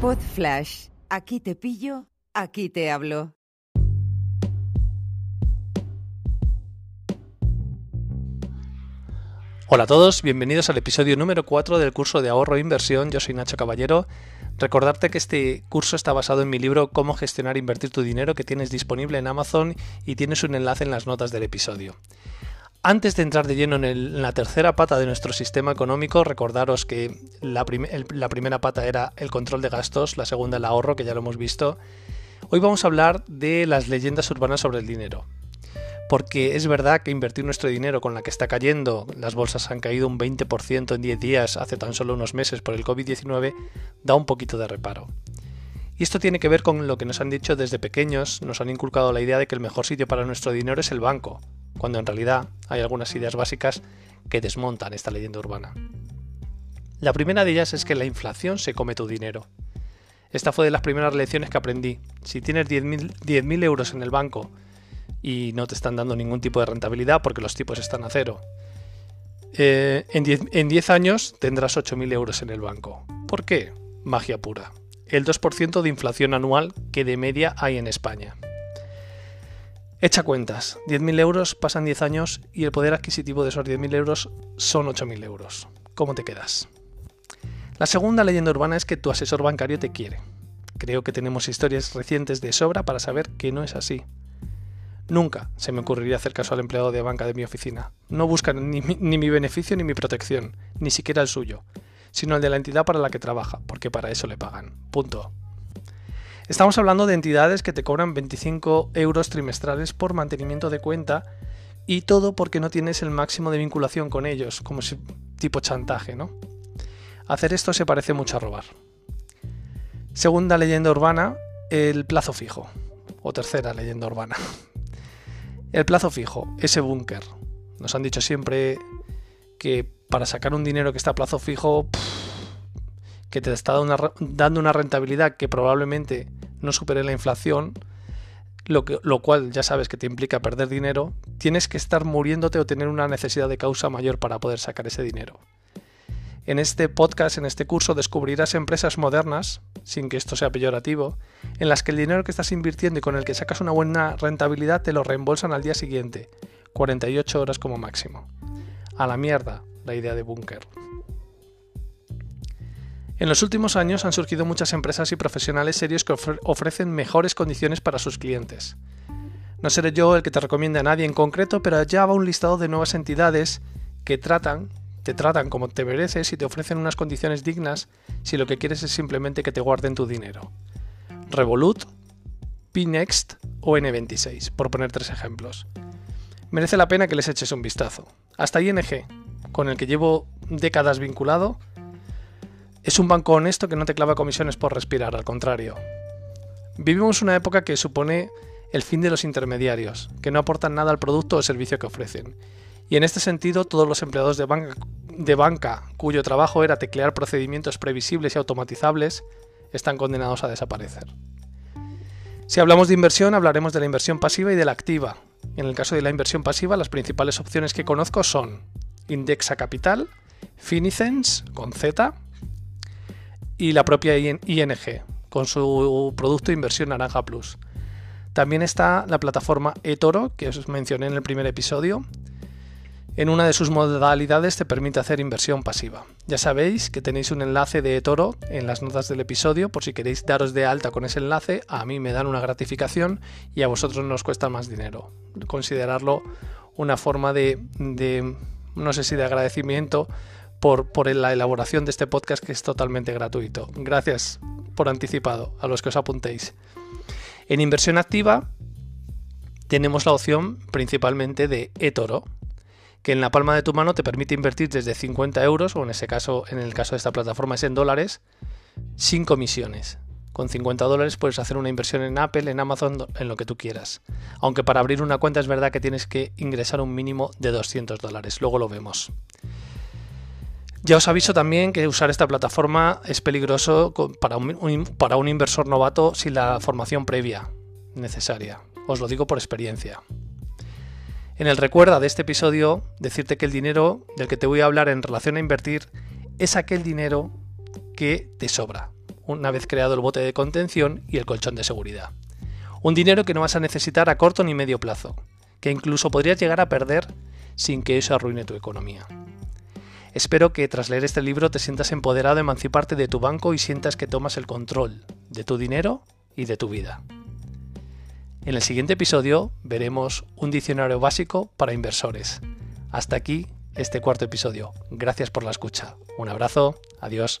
Pod Flash. Aquí te pillo, aquí te hablo. Hola a todos, bienvenidos al episodio número 4 del curso de ahorro e inversión. Yo soy Nacho Caballero. Recordarte que este curso está basado en mi libro Cómo gestionar e invertir tu dinero que tienes disponible en Amazon y tienes un enlace en las notas del episodio. Antes de entrar de lleno en, la tercera pata de nuestro sistema económico, recordaros que la, primera pata era el control de gastos, la segunda el ahorro, que ya lo hemos visto. Hoy vamos a hablar de las leyendas urbanas sobre el dinero porque es verdad que invertir nuestro dinero con la que está cayendo, las bolsas han caído un 20% en 10 días hace tan solo unos meses por el COVID-19, da un poquito de reparo. Y esto tiene que ver con lo que nos han dicho desde pequeños, nos han inculcado la idea de que el mejor sitio para nuestro dinero es el banco, cuando en realidad hay algunas ideas básicas que desmontan esta leyenda urbana. La primera de ellas es que la inflación se come tu dinero. Esta fue de las primeras lecciones que aprendí. Si tienes 10.000 euros en el banco y no te están dando ningún tipo de rentabilidad porque los tipos están a cero. Eh, en 10 años tendrás 8.000 euros en el banco. ¿Por qué? Magia pura. El 2% de inflación anual que de media hay en España. Echa cuentas, 10.000 euros pasan 10 años y el poder adquisitivo de esos 10.000 euros son 8.000 euros. ¿Cómo te quedas? La segunda leyenda urbana es que tu asesor bancario te quiere. Creo que tenemos historias recientes de sobra para saber que no es así. Nunca se me ocurriría hacer caso al empleado de banca de mi oficina. No buscan ni mi, beneficio ni mi protección, ni siquiera el suyo, sino el de la entidad para la que trabaja, porque para eso le pagan. Punto. Estamos hablando de entidades que te cobran 25 euros trimestrales por mantenimiento de cuenta y todo porque no tienes el máximo de vinculación con ellos, como si tipo chantaje, ¿no? Hacer esto se parece mucho a robar. Segunda leyenda urbana, el plazo fijo. O tercera leyenda urbana, el plazo fijo, ese búnker. Nos han dicho siempre que para sacar un dinero que está a plazo fijo, que te está dando una rentabilidad que probablemente no supere la inflación, lo cual ya sabes que te implica perder dinero, tienes que estar muriéndote o tener una necesidad de causa mayor para poder sacar ese dinero. En este podcast, en este curso, descubrirás empresas modernas, sin que esto sea peyorativo, en las que el dinero que estás invirtiendo y con el que sacas una buena rentabilidad te lo reembolsan al día siguiente, 48 horas como máximo. A la mierda la idea de búnker. En los últimos años han surgido muchas empresas y profesionales serios que ofrecen mejores condiciones para sus clientes. No seré yo el que te recomiende a nadie en concreto, pero ya va un listado de nuevas entidades que tratan te tratan como te mereces y te ofrecen unas condiciones dignas si lo que quieres es simplemente que te guarden tu dinero. Revolut, Pnext o N26, por poner tres ejemplos. Merece la pena que les eches un vistazo. Hasta ING, con el que llevo décadas vinculado, es un banco honesto que no te clava comisiones por respirar, al contrario. Vivimos una época que supone el fin de los intermediarios, que no aportan nada al producto o servicio que ofrecen, y en este sentido, todos los empleados de banca, de banca cuyo trabajo era teclear procedimientos previsibles y automatizables están condenados a desaparecer. Si hablamos de inversión, hablaremos de la inversión pasiva y de la activa. En el caso de la inversión pasiva, las principales opciones que conozco son Indexa Capital, Finicens con Z y la propia ING con su producto Inversión Naranja Plus. También está la plataforma eToro, que os mencioné en el primer episodio, en una de sus modalidades te permite hacer inversión pasiva. Ya sabéis que tenéis un enlace de Toro en las notas del episodio por si queréis daros de alta con ese enlace, a mí me dan una gratificación y a vosotros nos cuesta más dinero. Considerarlo una forma de, no sé si de agradecimiento por, la elaboración de este podcast que es totalmente gratuito. Gracias por anticipado a los que os apuntéis. En inversión activa tenemos la opción principalmente de eToro, que en la palma de tu mano te permite invertir desde 50 euros, o en ese caso, en el caso de esta plataforma es en dólares, sin comisiones. Con 50 dólares puedes hacer una inversión en Apple, en Amazon, en lo que tú quieras. Aunque para abrir una cuenta es verdad que tienes que ingresar un mínimo de 200 dólares. Luego lo vemos. Ya os aviso también que usar esta plataforma es peligroso para un, inversor novato sin la formación previa necesaria. Os lo digo por experiencia. En el recuerda de este episodio, decirte que el dinero del que te voy a hablar en relación a invertir es aquel dinero que te sobra. una vez creado el bote de contención y el colchón de seguridad. Un dinero que no vas a necesitar a corto ni medio plazo, que incluso podrías llegar a perder sin que eso arruine tu economía. Espero que tras leer este libro te sientas empoderado a emanciparte de tu banco y sientas que tomas el control de tu dinero y de tu vida. En el siguiente episodio veremos un diccionario básico para inversores. Hasta aquí este cuarto episodio. Gracias por la escucha. Un abrazo. Adiós.